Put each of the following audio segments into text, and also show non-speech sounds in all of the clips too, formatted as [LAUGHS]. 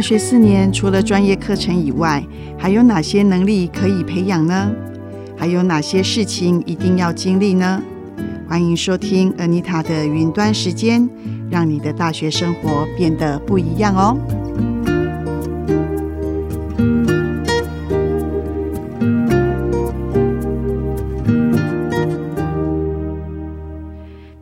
大学四年，除了专业课程以外，还有哪些能力可以培养呢？还有哪些事情一定要经历呢？欢迎收听 Anita 的云端时间，让你的大学生活变得不一样哦。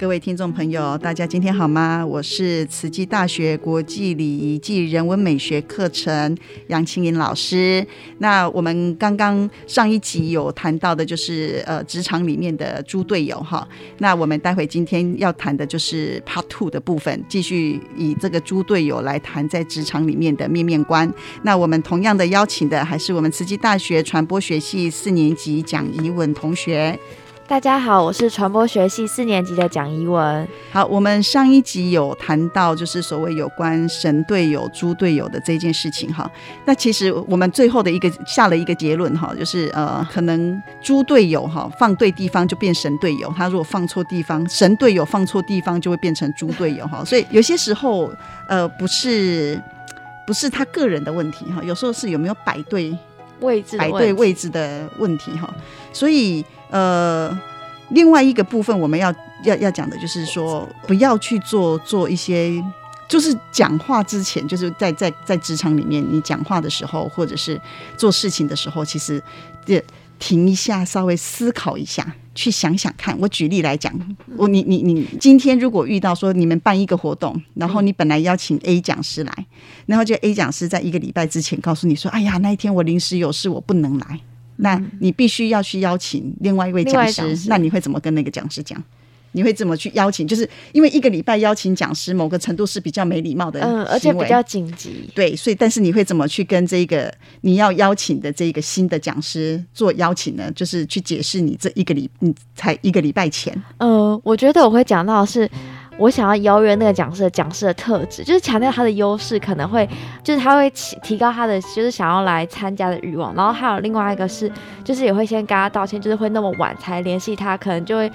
各位听众朋友，大家今天好吗？我是慈济大学国际礼仪暨人文美学课程杨青颖老师。那我们刚刚上一集有谈到的，就是呃职场里面的猪队友哈。那我们待会今天要谈的就是 Part Two 的部分，继续以这个猪队友来谈在职场里面的面面观。那我们同样的邀请的还是我们慈济大学传播学系四年级蒋怡文同学。大家好，我是传播学系四年级的蒋怡文。好，我们上一集有谈到，就是所谓有关神队友、猪队友的这件事情哈。那其实我们最后的一个下了一个结论哈，就是呃，可能猪队友哈放对地方就变神队友，他如果放错地方，神队友放错地方就会变成猪队友哈。[LAUGHS] 所以有些时候呃，不是不是他个人的问题哈，有时候是有没有摆对位置、摆对位置的问题哈。所以。呃，另外一个部分我们要要要讲的就是说，不要去做做一些，就是讲话之前，就是在在在职场里面，你讲话的时候，或者是做事情的时候，其实这停一下，稍微思考一下，去想想看。[LAUGHS] 我举例来讲，我你你你今天如果遇到说你们办一个活动，然后你本来邀请 A 讲师来，然后就 A 讲师在一个礼拜之前告诉你说，哎呀，那一天我临时有事，我不能来。那你必须要去邀请另外一位讲师，那你会怎么跟那个讲师讲？你会怎么去邀请？就是因为一个礼拜邀请讲师，某个程度是比较没礼貌的，嗯，而且比较紧急。对，所以但是你会怎么去跟这个你要邀请的这个新的讲师做邀请呢？就是去解释你这一个礼，你才一个礼拜前。呃，我觉得我会讲到是。我想要邀约那个讲师的，讲师的特质就是强调他的优势，可能会就是他会提提高他的就是想要来参加的欲望。然后还有另外一个是，就是也会先跟他道歉，就是会那么晚才联系他，可能就会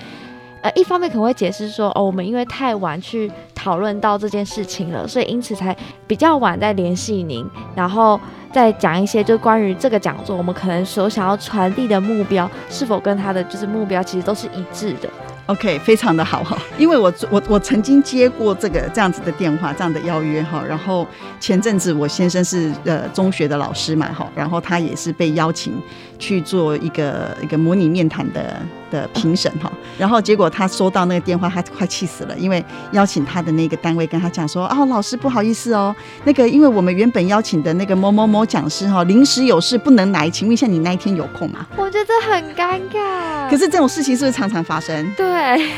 呃一方面可能会解释说，哦，我们因为太晚去讨论到这件事情了，所以因此才比较晚再联系您，然后再讲一些就关于这个讲座，我们可能所想要传递的目标是否跟他的就是目标其实都是一致的。OK，非常的好哈，因为我我我曾经接过这个这样子的电话，这样的邀约哈，然后前阵子我先生是呃中学的老师嘛哈，然后他也是被邀请去做一个一个模拟面谈的。的评审哈，然后结果他收到那个电话，他快气死了，因为邀请他的那个单位跟他讲说，哦，老师不好意思哦，那个因为我们原本邀请的那个某某某讲师哈，临时有事不能来，请问一下你那一天有空吗？我觉得很尴尬。可是这种事情是不是常常发生？对，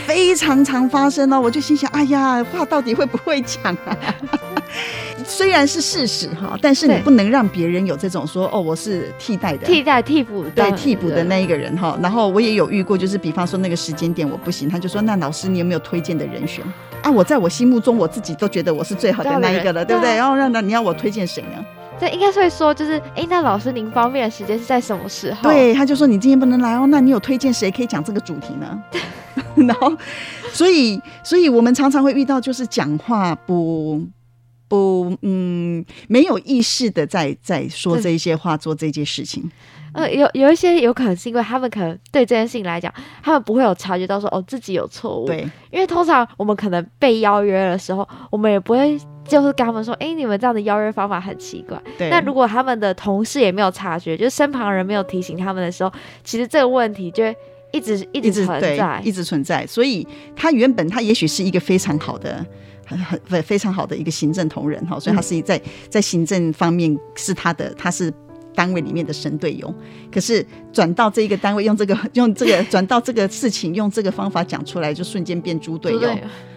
非常常发生哦。我就心想，哎呀，话到底会不会讲啊？[LAUGHS] 虽然是事实哈，但是你不能让别人有这种说哦，我是替代的，替代替补对替补的那一个人哈。然后我也有遇过，就是比方说那个时间点我不行，他就说那老师你有没有推荐的人选啊？我在我心目中我自己都觉得我是最好的那一个了，对不对？然后让那你要我推荐谁呢？对，应该会说就是哎，那老师您方便的时间是在什么时候？对，他就说你今天不能来哦，那你有推荐谁可以讲这个主题呢？[LAUGHS] 然后所以所以我们常常会遇到就是讲话不。不，嗯，没有意识的在在说这些话，做这件事情。呃，有有一些有可能是因为他们可能对这件事情来讲，他们不会有察觉到说哦自己有错误。对，因为通常我们可能被邀约的时候，我们也不会就是跟他们说，哎，你们这样的邀约方法很奇怪。对。那如果他们的同事也没有察觉，就是身旁人没有提醒他们的时候，其实这个问题就会一直一直存在，一直存在。所以他原本他也许是一个非常好的。很很非非常好的一个行政同仁哈，所以他是在在行政方面是他的他是单位里面的神队友。可是转到这一个单位，用这个用这个转到这个事情，用这个方法讲出来，就瞬间变猪队友。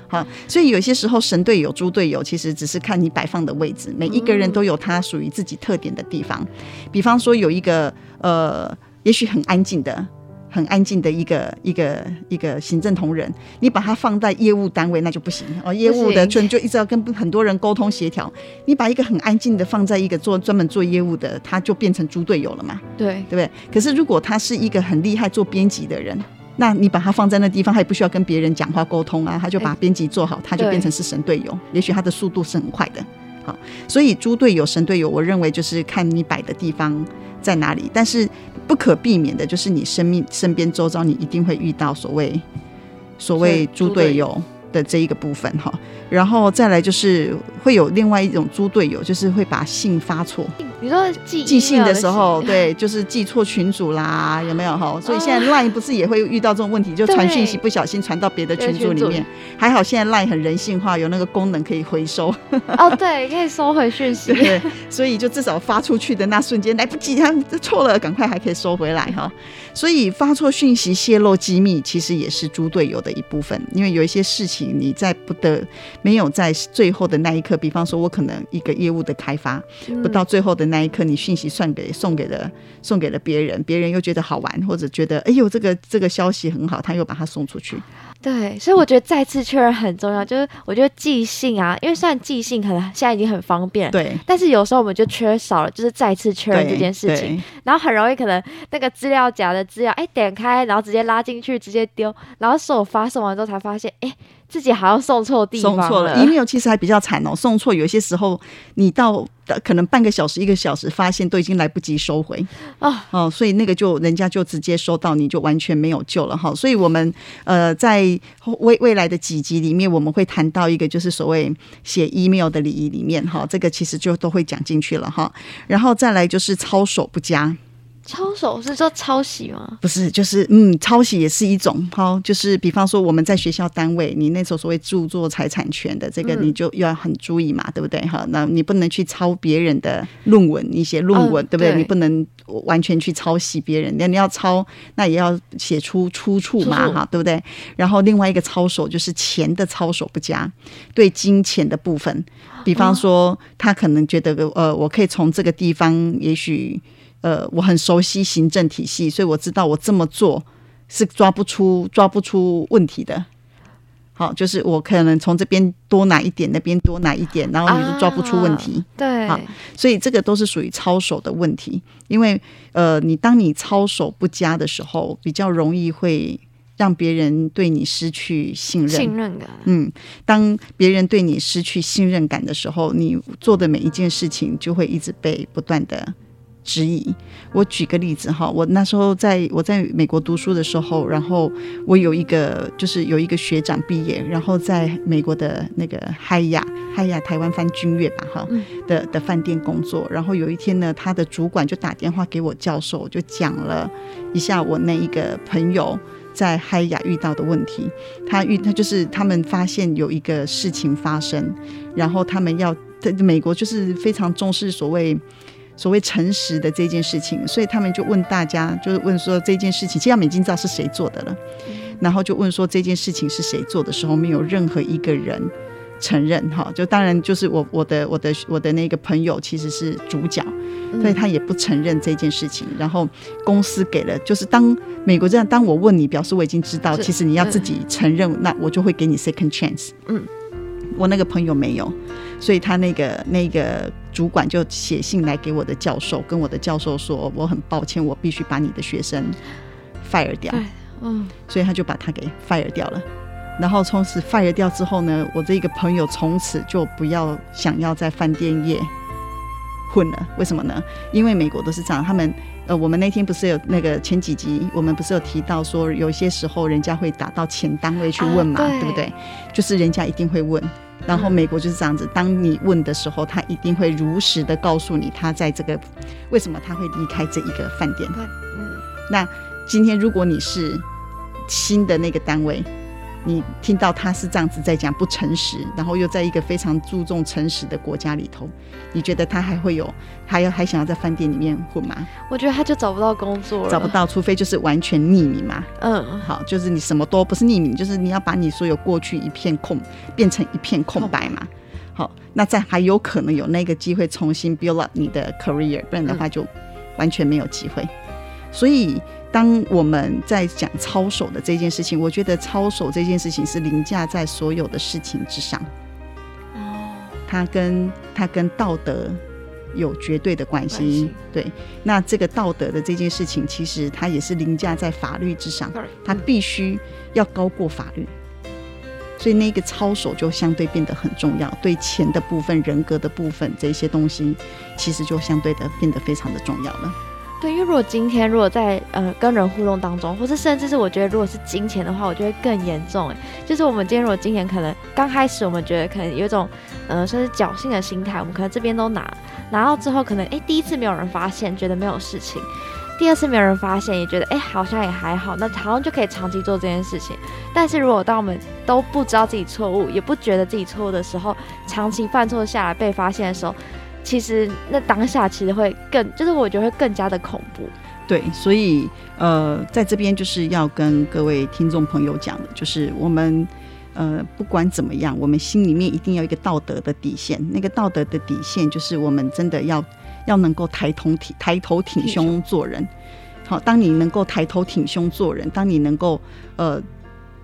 好，所以有些时候神队友、猪队友，其实只是看你摆放的位置。每一个人都有他属于自己特点的地方。比方说，有一个呃，也许很安静的。很安静的一个一个一个行政同仁，你把他放在业务单位那就不行哦。业务的就就一直要跟很多人沟通协调。你把一个很安静的放在一个做专门做业务的，他就变成猪队友了嘛？对，对不对？可是如果他是一个很厉害做编辑的人，那你把它放在那地方，他也不需要跟别人讲话沟通啊，他就把编辑做好，他就变成是神队友。也许他的速度是很快的。好，所以猪队友、神队友，我认为就是看你摆的地方在哪里，但是不可避免的就是你生命身边周遭，你一定会遇到所谓所谓猪队友的这一个部分哈。然后再来就是会有另外一种猪队友，就是会把信发错。你说寄寄信的的时候，[LAUGHS] 对，就是寄错群组啦，有没有哈？所以现在 Line 不是也会遇到这种问题，就传讯息不小心传到别的群组里面。还好现在 Line 很人性化，有那个功能可以回收，哦，对，可以收回讯息。对，所以就至少发出去的那瞬间来不及，他错了，赶快还可以收回来哈。所以发错讯息、泄露机密，其实也是猪队友的一部分。因为有一些事情你在不得没有在最后的那一刻，比方说我可能一个业务的开发，嗯不到最后的那一刻，你讯息算给送给了送给了别人，别人又觉得好玩，或者觉得哎呦这个这个消息很好，他又把它送出去。对，所以我觉得再次确认很重要。就是我觉得寄信啊，因为虽然寄信可能现在已经很方便，对，但是有时候我们就缺少了，就是再次确认对这件事情，然后很容易可能那个资料夹的资料，哎，点开然后直接拉进去，直接丢，然后是我发送完之后才发现，哎，自己好像送错地方送错了了。，email 其实还比较惨哦，送错有些时候你到呃可能半个小时一个小时，发现都已经来不及收回哦哦，所以那个就人家就直接收到，你就完全没有救了哈。所以我们呃在未未来的几集里面，我们会谈到一个就是所谓写 email 的礼仪里面哈，这个其实就都会讲进去了哈。然后再来就是操守不佳，抄手是说抄袭吗？不是，就是嗯，抄袭也是一种好，就是比方说我们在学校单位，你那时候所谓著作财产权的这个，嗯你就要很注意嘛，对不对？哈，那你不能去抄别人的论文，你写论文，嗯对不对？对你不能完全去抄袭别人，那你要抄，那也要写出出处嘛，哈，对不对？然后另外一个抄手就是钱的抄手不佳，对金钱的部分，比方说他可能觉得呃，我可以从这个地方，也许。呃，我很熟悉行政体系，所以我知道我这么做是抓不出抓不出问题的。好，就是我可能从这边多拿一点，那边多拿一点，然后你就抓不出问题。对，好所以这个都是属于操守的问题。因为呃，你当你操守不佳的时候，比较容易会让别人对你失去信任。信任感。嗯，当别人对你失去信任感的时候，你做的每一件事情就会一直被不断的质疑。我举个例子哈，我那时候在我在美国读书的时候，然后我有一个就是有一个学长毕业，然后在美国的那个嗨雅嗨雅台湾翻君悦吧哈嗯的的饭店工作，然后有一天呢，他的主管就打电话给我教授，就讲了一下我那一个朋友。在嗨雅遇到的问题，他遇他就是他们发现有一个事情发生，然后他们要在美国就是非常重视所谓所谓诚实的这件事情，所以他们就问大家，就是问说这件事情，其实他们已经知道是谁做的了，然后就问说这件事情是谁做的时候，没有任何一个人承认哈，就当然就是我我的我的我的那个朋友其实是主角，嗯所以他也不承认这件事情。然后公司给了，就是当美国这样，当我问你，表示我已经知道，其实你要自己承认，那我就会给你 second chance。嗯，我那个朋友没有，所以他那个那个主管就写信来给我的教授，跟我的教授说，我很抱歉，我必须把你的学生 fire 掉。嗯，所以他就把他给 fire 掉了。然后从此 fire 掉之后呢，我这个朋友从此就不要想要在饭店业混了。为什么呢？因为美国都是这样，他们呃，我们那天不是有那个前几集，我们不是有提到说，有些时候人家会打到前单位去问嘛，啊对对不对？就是人家一定会问。然后美国就是这样子，当你问的时候，他一定会如实的告诉你，他在这个为什么他会离开这一个饭店。嗯，那今天如果你是新的那个单位，你听到他是这样子在讲不诚实，然后又在一个非常注重诚实的国家里头，你觉得他还会有还要还想要在饭店里面混吗？我觉得他就找不到工作了，找不。到，除非就是完全匿名嘛。嗯，好，就是你什么都不是匿名，就是你要把你所有过去一片空变成一片空白嘛。好，那再还有可能有那个机会重新 build up 你的 career，不然的话就完全没有机会。所以，当我们在讲操守的这件事情，我觉得操守这件事情是凌驾在所有的事情之上，哦，它跟它跟道德有绝对的关关系系。对，那这个道德的这件事情，其实它也是凌驾在法律之上。它嗯必须要高过法律。所以那个操守就相对变得很重要。对钱的部分、人格的部分这些东西，其实就相对的变得非常的重要了。对，因为如果今天如果在呃跟人互动当中，或是甚至是我觉得如果是金钱的话，我觉得更严重。哎，就是我们今天如果金钱可能刚开始我们觉得可能有一种呃算是侥幸的心态，我们可能这边都拿拿到之后，可能哎第一次没有人发现，觉得没有事情；第二次没有人发现，也觉得哎好像也还好，那好像就可以长期做这件事情。但是如果当我们都不知道自己错误，也不觉得自己错误的时候，长期犯错下来被发现的时候。其实那当下其实会更，就是我觉得会更加的恐怖。对，所以呃，在这边就是要跟各位听众朋友讲的，就是我们呃不管怎么样，我们心里面一定要一个道德的底线。那个道德的底线就是我们真的要要能够抬头挺抬头挺胸做人。好，当你能够抬头挺胸做人，当你能够呃。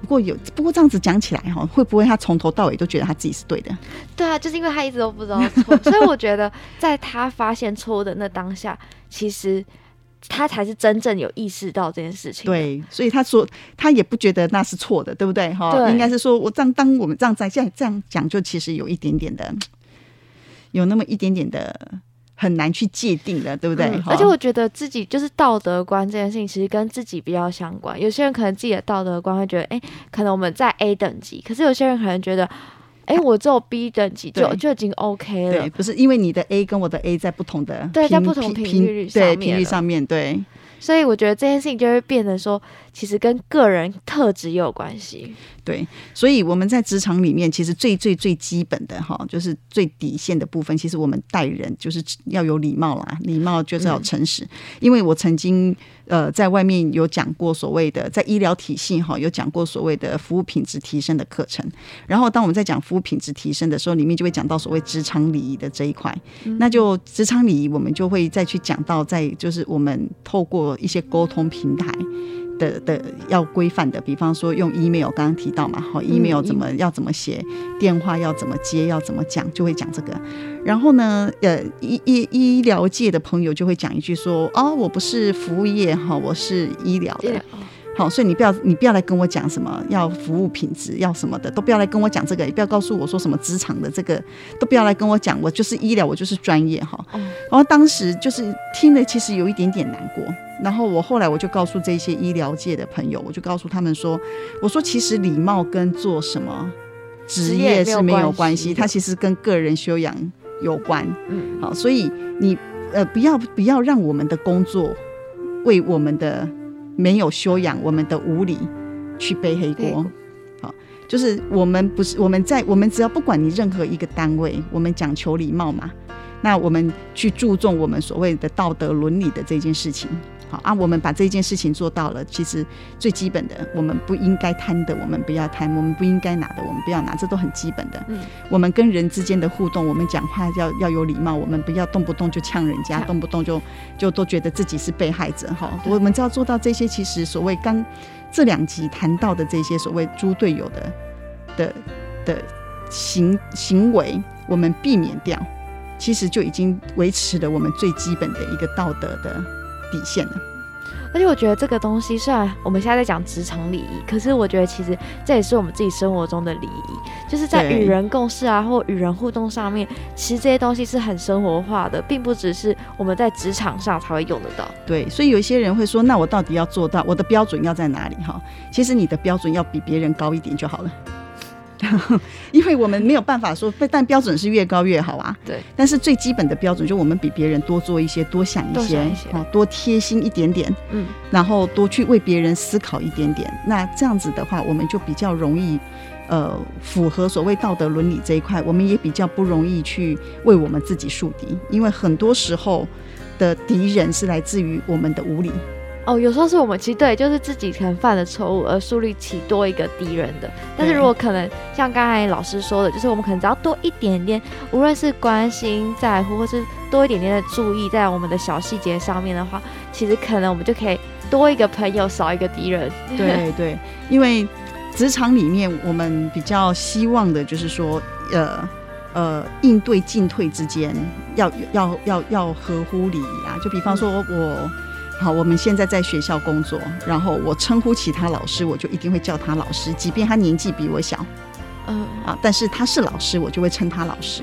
不过有，不过这样子讲起来哈，会不会他从头到尾都觉得他自己是对的？对啊，就是因为他一直都不知道错，所以我觉得在他发现错误的那当下，其实他才是真正有意识到这件事情。对，所以他说他也不觉得那是错的，对不对？哈，应该是说我这样，当我们这样在这样这样讲，就其实有一点点的，有那么一点点的。很难去界定的，对不对？而且我觉得自己就是道德观这件事情，其实跟自己比较相关。有些人可能自己的道德观会觉得，哎，可能我们在 A 等级，可是有些人可能觉得，哎，我只有 B 等级就就已经 OK 了。对，不是因为你的 A 跟我的 A 在不同的对，在不同频率对频率上面对。所以我觉得这件事情就会变得说，其实跟个人特质也有关系。对，所以我们在职场里面，其实最最最基本的哈，就是最底线的部分，其实我们待人就是要有礼貌啦，礼貌就是要诚实。因为我曾经呃在外面有讲过所谓的在医疗体系哈，有讲过所谓的服务品质提升的课程。然后当我们在讲服务品质提升的时候，里面就会讲到所谓职场礼仪的这一块。那就职场礼仪，我们就会再去讲到在就是我们透过一些沟通平台。的的要规范的，比方说用 email，刚刚提到嘛，好，email 怎么要怎么写，电话要怎么接，要怎么讲，就会讲这个。然后呢，呃，医医医疗界的朋友就会讲一句说，哦，我不是服务业哈，我是医疗的。好，所以你不要你不要来跟我讲什么要服务品质要什么的，都不要来跟我讲这个，也不要告诉我说什么职场的这个，都不要来跟我讲，我就是医疗，我就是专业哈。然后当时就是听了，其实有一点点难过。然后我后来我就告诉这些医疗界的朋友，我就告诉他们说，我说其实礼貌跟做什么职业是没有关系，它其实跟个人修养有关。嗯，好，所以你呃不要不要让我们的工作为我们的。没有修养，我们的无理去背黑锅，好，就是我们不是我们在我们只要不管你任何一个单位，我们讲求礼貌嘛，那我们去注重我们所谓的道德伦理的这件事情。啊，我们把这件事情做到了。其实最基本的，我们不应该贪的，我们不要贪；我们不应该拿的，我们不要拿。这都很基本的。嗯，我们跟人之间的互动，我们讲话要要有礼貌，我们不要动不动就呛人家，动不动就就都觉得自己是被害者。哈，我们只要做到这些，其实所谓刚这两集谈到的这些所谓猪队友的的的行行为，我们避免掉，其实就已经维持了我们最基本的一个道德的。底线的，而且我觉得这个东西虽然我们现在在讲职场礼仪，可是我觉得其实这也是我们自己生活中的礼仪，就是在与人共事啊，或与人互动上面，其实这些东西是很生活化的，并不只是我们在职场上才会用得到。对，所以有一些人会说，那我到底要做到我的标准要在哪里？哈，其实你的标准要比别人高一点就好了。[LAUGHS] 因为我们没有办法说，但标准是越高越好啊。对。但是最基本的标准，就我们比别人多做一些，多想一些，哦，多贴心一点点，嗯，然后多去为别人思考一点点。那这样子的话，我们就比较容易，呃，符合所谓道德伦理这一块，我们也比较不容易去为我们自己树敌，因为很多时候的敌人是来自于我们的无理。哦，有时候是我们其实对，就是自己可能犯的错误而树立起多一个敌人的。但是如果可能像刚才老师说的，就是我们可能只要多一点点，无论是关心在乎，或是多一点点的注意在我们的小细节上面的话，其实可能我们就可以多一个朋友，少一个敌人。对 [LAUGHS] 对，因为职场里面我们比较希望的就是说，呃呃，应对进退之间要要要要合乎礼仪啊。就比方说我。好，我们现在在学校工作，然后我称呼其他老师，我就一定会叫他老师，即便他年纪比我小。嗯啊，但是他是老师，我就会称他老师。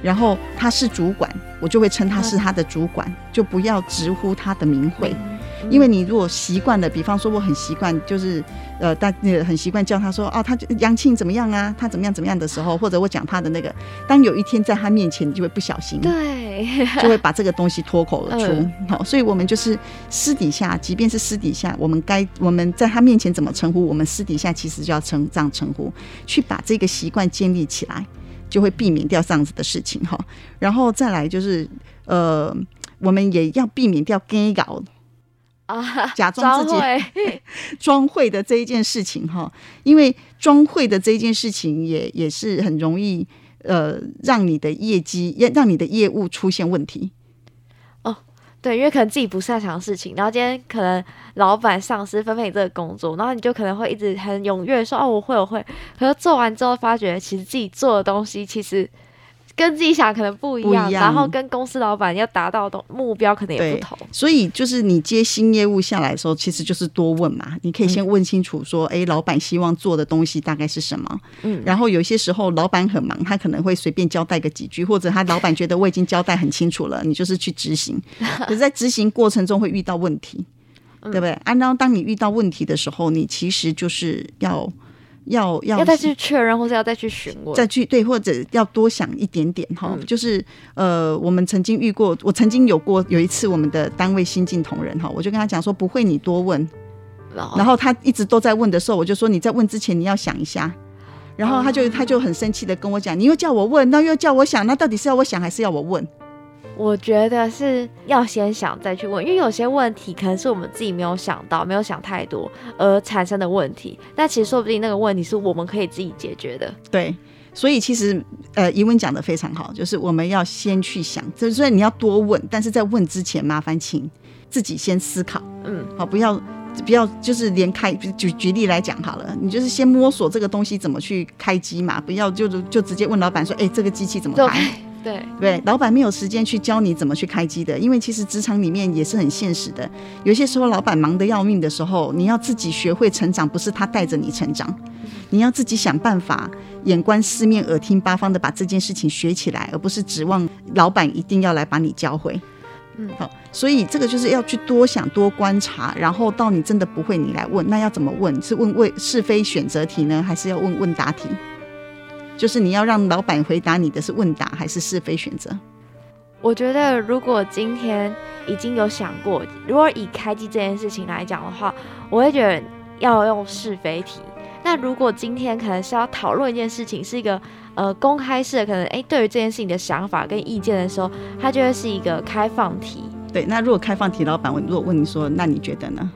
然后他是主管，我就会称他是他的主管，就不要直呼他的名讳。因为你如果习惯了，比方说我很习惯，就是呃，大呃很习惯叫他说哦，他杨庆怎么样啊？他怎么样怎么样的时候，[LAUGHS] 或者我讲他的那个，当有一天在他面前，你就会不小心，对，就会把这个东西脱口而出。嗯好，所以我们就是私底下，即便是私底下，我们该我们在他面前怎么称呼，我们私底下其实就要称这样称呼，去把这个习惯建立起来，就会避免掉这样子的事情哈。然后再来就是呃，我们也要避免掉 gay 搞啊，假装自己 [LAUGHS] 装会的这一件事情哈，因为装会的这一件事情也也是很容易呃让你的业绩也让你的业务出现问题。哦对，因为可能自己不擅长的事情，然后今天可能老板、上司分配你这个工作，然后你就可能会一直很踊跃地说哦，我会，我会。可是做完之后，发觉其实自己做的东西其实跟自己想可能不一样，然后跟公司老板要达到的目标可能也不同。所以就是你接新业务下来的时候，其实就是多问嘛。你可以先问清楚说，哎、老板希望做的东西大概是什么？嗯，然后有些时候老板很忙，他可能会随便交代个几句，或者他老板觉得我已经交代很清楚了，你就是去执行。[LAUGHS] 可是，在执行过程中会遇到问题，对不对？啊，然后当你遇到问题的时候，你其实就是要要要要再去确认，或是要再去询问。再去对，或者要多想一点点哈。嗯就是呃，我们曾经遇过，我曾经有过有一次，我们的单位新进同仁哈，我就跟他讲说不会你多问，然后他一直都在问的时候，我就说你在问之前你要想一下。然后他就哦他就很生气的跟我讲，你又叫我问，那又叫我想，那到底是要我想还是要我问？我觉得是要先想再去问，因为有些问题可能是我们自己没有想到、没有想太多而产生的问题，那其实说不定那个问题是我们可以自己解决的。对，所以其实呃，怡文讲的非常好，就是我们要先去想，就是虽然你要多问，但是在问之前，麻烦请自己先思考。嗯，好，不要不要就是连开举举例来讲好了，你就是先摸索这个东西怎么去开机嘛，不要就就直接问老板说，哎、这个机器怎么开？对，对，老板没有时间去教你怎么去开机的，因为其实职场里面也是很现实的，有些时候老板忙得要命的时候，你要自己学会成长，不是他带着你成长，你要自己想办法，眼观四面，耳听八方的把这件事情学起来，而不是指望老板一定要来把你教会。嗯好，所以这个就是要去多想、多观察，然后到你真的不会，你来问，那要怎么问？是问问是非选择题呢，还是要问问答题？就是你要让老板回答你的是问答还是是非选择？我觉得如果今天已经有想过，如果以开机这件事情来讲的话，我会觉得要用是非题。那如果今天可能是要讨论一件事情，是一个呃公开式的，可能诶对于这件事情的想法跟意见的时候，它就会是一个开放题。对，那如果开放题，老板问，如果问你说，那你觉得呢？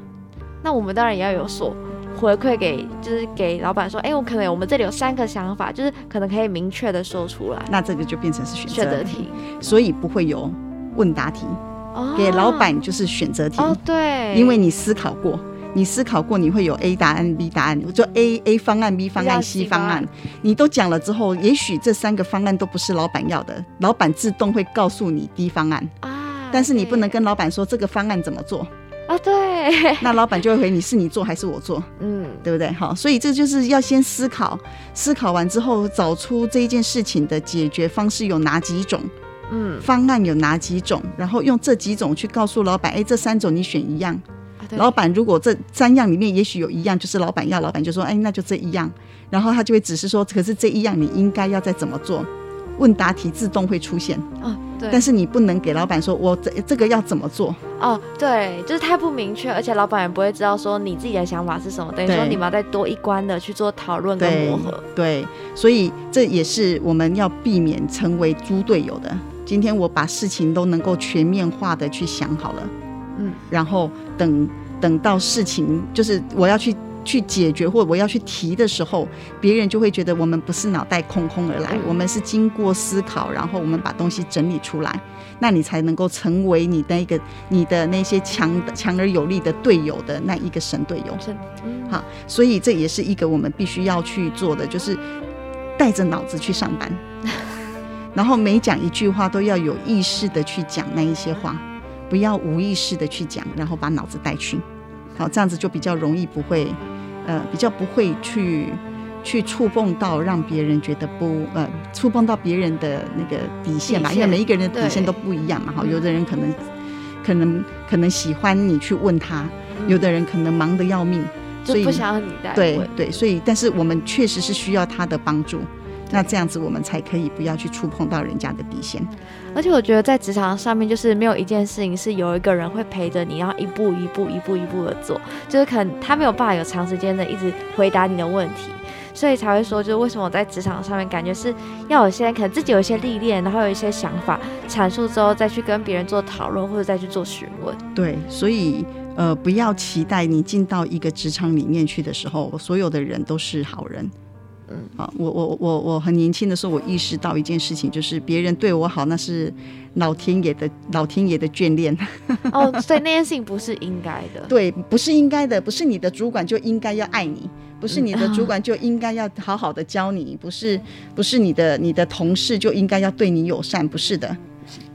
那我们当然也要有所回馈给，就是给老板说，哎、我可能我们这里有三个想法，就是可能可以明确的说出来。那这个就变成是选择题，所以不会有问答题，哦。给老板就是选择题，哦，对，因为你思考过。你思考过，你会有 A 答案、B 答案，就 A A 方案、B 方案、C C 方案。你都讲了之后，也许这三个方案都不是老板要的，老板自动会告诉你 D 方案，啊，但是你不能跟老板说这个方案怎么做，啊，对，[LAUGHS] 那老板就会回你是你做还是我做。嗯，对不对？好，所以这就是要先思考，思考完之后找出这一件事情的解决方式有哪几种，嗯，方案有哪几种，然后用这几种去告诉老板，哎，这三种你选一样。啊老板如果这三样里面也许有一样就是老板要，老板就说，哎，那就这一样，然后他就会指示说，可是这一样你应该要再怎么做。问答题自动会出现，哦，对，但是你不能给老板说，我这这个要怎么做。哦，对，就是太不明确，而且老板也不会知道说你自己的想法是什么，等于说你们要再多一关的去做讨论跟磨合。对，所以这也是我们要避免成为猪队友的。今天我把事情都能够全面化的去想好了，嗯，然后等等到事情就是我要去去解决或我要去提的时候，别人就会觉得我们不是脑袋空空而来，嗯我们是经过思考，然后我们把东西整理出来，那你才能够成为你的一个你的那些强强而有力的队友的那一个神队友。是，嗯，好，所以这也是一个我们必须要去做的，就是带着脑子去上班，[LAUGHS] 然后每讲一句话都要有意识的去讲那一些话，不要无意识的去讲，然后把脑子带去。好，这样子就比较容易不会，呃，比较不会去去触碰到让别人觉得不呃，触碰到别人的那个底线吧，因为每一个人的底线都不一样嘛，哈，嗯有的人可能可能可能喜欢你去问他，有的人可能忙得要命，所以就不想要你来问。对对，所以但是我们确实是需要他的帮助，那这样子我们才可以不要去触碰到人家的底线。而且我觉得在职场上面，就是没有一件事情是有一个人会陪着你，然后一步一步、一步一步的做，就是可能他没有办法有长时间的一直回答你的问题，所以才会说，就是为什么我在职场上面感觉是要有些可能自己有一些历练，然后有一些想法阐述之后，再去跟别人做讨论，或者再去做询问。对，所以呃，不要期待你进到一个职场里面去的时候，所有的人都是好人。嗯，啊，我我我我很年轻的时候，我意识到一件事情，就是别人对我好，那是老天爷的老天爷的眷恋。哦，[LAUGHS] 所以那件事情不是应该的。对，不是应该的，不是你的主管就应该要爱你，不是你的嗯主管就应该要好好的教你，不是不是你的你的同事就应该要对你友善，不是的。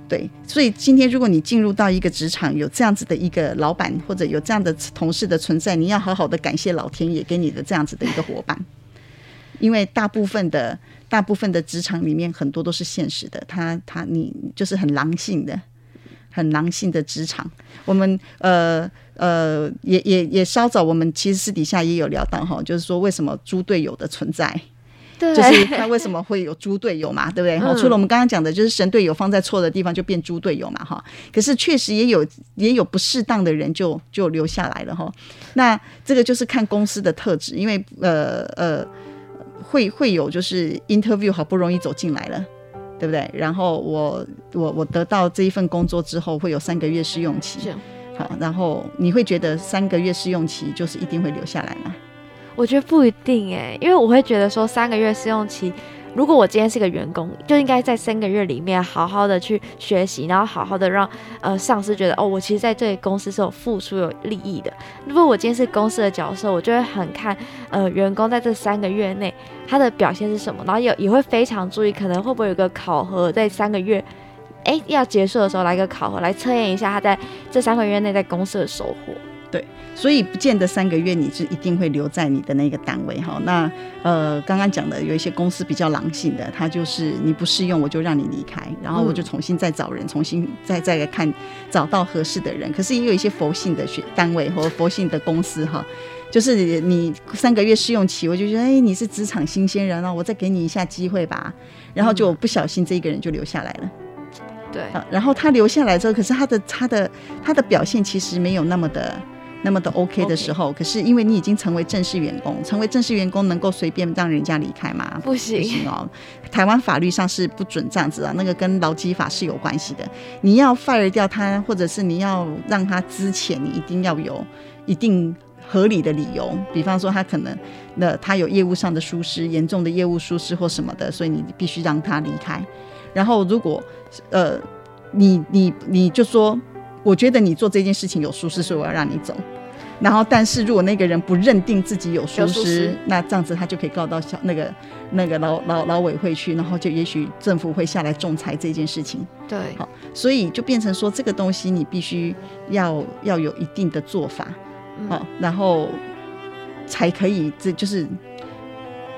对，所以今天如果你进入到一个职场，有这样子的一个老板或者有这样的同事的存在，你要好好的感谢老天爷给你的这样子的一个伙伴，因为大部分的大部分的职场里面很多都是现实的，他他你就是很狼性的，很狼性的职场。我们呃呃也也也稍早，我们其实私底下也有聊到哈，就是说为什么猪队友的存在。对，就是他为什么会有猪队友嘛，对不对？哈、嗯除了我们刚刚讲的，就是神队友放在错的地方就变猪队友嘛，哈。可是确实也有也有不适当的人就就留下来了哈。那这个就是看公司的特质，因为呃呃会会有就是 interview 好不容易走进来了。对不对？然后我我我得到这一份工作之后，会有三个月试用期。是好，然后你会觉得三个月试用期就是一定会留下来吗？我觉得不一定哎，因为我会觉得说三个月试用期，如果我今天是个员工，就应该在三个月里面好好的去学习，然后好好的让呃上司觉得哦，我其实在这公司是有付出有利益的。如果我今天是公司的角色，我就会很看呃员工在这三个月内他的表现是什么，然后也也会非常注意，可能会不会有个考核在三个月。哎，要结束的时候来个考核，来测验一下他在这三个月内在公司的收获。所以不见得三个月你是一定会留在你的那个单位哈。那呃，刚刚讲的有一些公司比较狼性的，他就是你不适用我就让你离开，然后我就重新再找人，重新再再来看找到合适的人。可是也有一些佛性的学单位或佛性的公司哈。就是你三个月试用期，我就觉得，哎，你是职场新鲜人啊，我再给你一下机会吧。然后就不小心这一个人就留下来了。对，啊，然后他留下来之后，可是他的他的他的表现其实没有那么的那么的 OK 的时候，可是因为你已经成为正式员工，成为正式员工能够随便让人家离开吗？不行不行哦，台湾法律上是不准这样子啊，那个跟劳基法是有关系的。你要 fire 掉他，或者是你要让他之前，你一定要有一定。合理的理由，比方说他可能那他有业务上的疏失，严重的业务疏失或什么的，所以你必须让他离开。然后如果呃你你你就说，我觉得你做这件事情有疏失，所以我要让你走。然后，但是如果那个人不认定自己有疏失失，那这样子他就可以告到小那个那个劳劳劳委会去，然后就也许政府会下来仲裁这件事情。对，好，所以就变成说这个东西你必须要要有一定的做法，嗯好、然后才可以，这就是。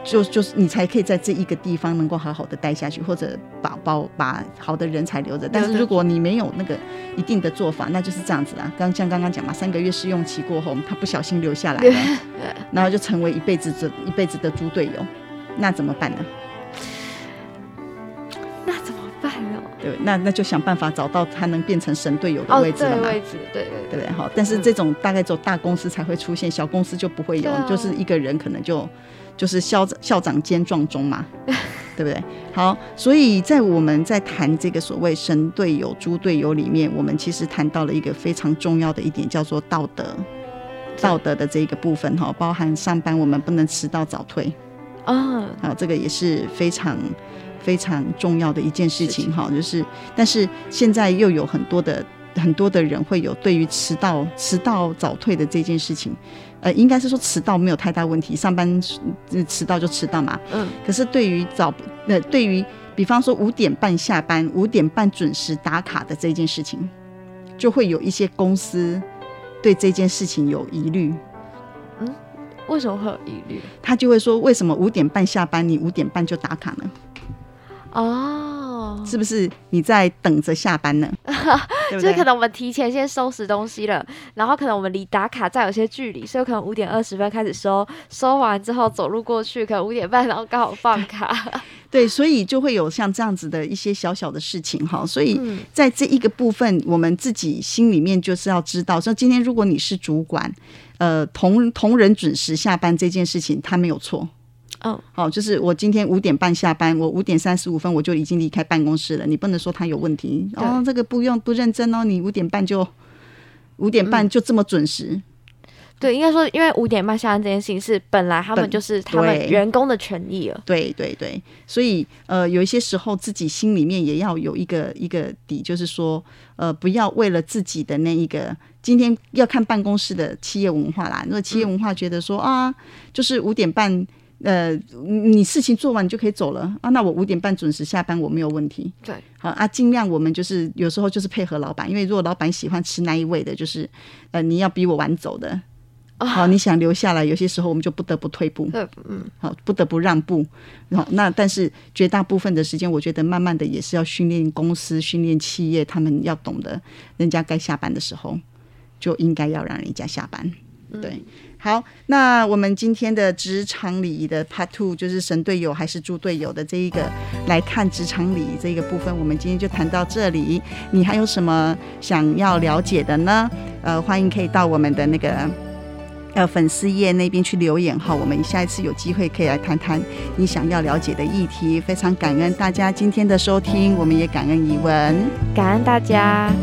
就就是你才可以在这一个地方能够好好的待下去，或者把把把好的人才留着。但是如果你没有那个一定的做法，那就是这样子啦。刚像刚刚讲嘛，三个月试用期过后，他不小心留下来了，[LAUGHS] 然后就成为一辈子这一辈子的猪队友，那怎么办呢？那怎么办呢？对，那那就想办法找到他能变成神队友的哦，位置了嘛。对位置，对对对对？好，但是这种大概只有大公司才会出现，小公司就不会有，就是一个人可能就就是校长校长兼撞钟嘛，[LAUGHS] 对不对？好，所以在我们在谈这个所谓神队友、猪队友里面，我们其实谈到了一个非常重要的一点，叫做道德。道德的这一个部分哈，包含上班我们不能迟到早退，啊，啊，这个也是非常非常重要的一件事情哈。就是，但是现在又有很多的很多的人会有对于迟到迟到早退的这件事情，呃，应该是说迟到没有太大问题，上班呃迟到就迟到嘛。嗯，可是对于早呃，对于比方说五点半下班、五点半准时打卡的这件事情，就会有一些公司对这件事情有疑虑。嗯，为什么会有疑虑？他就会说：为什么五点半下班，你五点半就打卡呢？哦，是不是你在等着下班呢？[LAUGHS] 对对？就是可能我们提前先收拾东西了，然后可能我们离打卡再有些距离，所以可能五点二十分开始收，收完之后走路过去，可能五点半，然后刚好放卡。[LAUGHS] 对，所以就会有像这样子的一些小小的事情哈。所以嗯在这一个部分，我们自己心里面就是要知道，说今天如果你是主管，呃，同同仁准时下班这件事情，他没有错。嗯，好，就是我今天五点半下班，我五点三十五分我就已经离开办公室了，你不能说他有问题。哦，这个不用不认真哦，你五点半就五点嗯。半就这么准时，对，应该说，因为五点半下班这件事情是本来他们就是他们员工的权益了。对对对，所以呃，有一些时候自己心里面也要有一个一个底，就是说，呃，不要为了自己的那一个，今天要看办公室的企业文化啦。如果企业文化觉得说、啊，就是五点半，呃，你事情做完你就可以走了啊，那我五点半准时下班，我没有问题。对，好啊，尽量我们就是有时候就是配合老板，因为如果老板喜欢吃那一味的，就是呃，你要比我晚走的。好，你想留下来，有些时候我们就不得不退步。嗯，好，不得不让步。然后那但是绝大部分的时间，我觉得慢慢的也是要训练公司、训练企业，他们要懂得，人家该下班的时候，就应该要让人家下班。对，好，那我们今天的职场礼仪的 Part Two 就是神队友还是猪队友的这一个来看职场礼仪这一个部分，我们今天就谈到这里。你还有什么想要了解的呢？呃，欢迎可以到我们的那个。呃，粉丝页那边去留言哈，我们下一次有机会可以来谈谈你想要了解的议题。非常感恩大家今天的收听，我们也感恩怡文。感恩大家。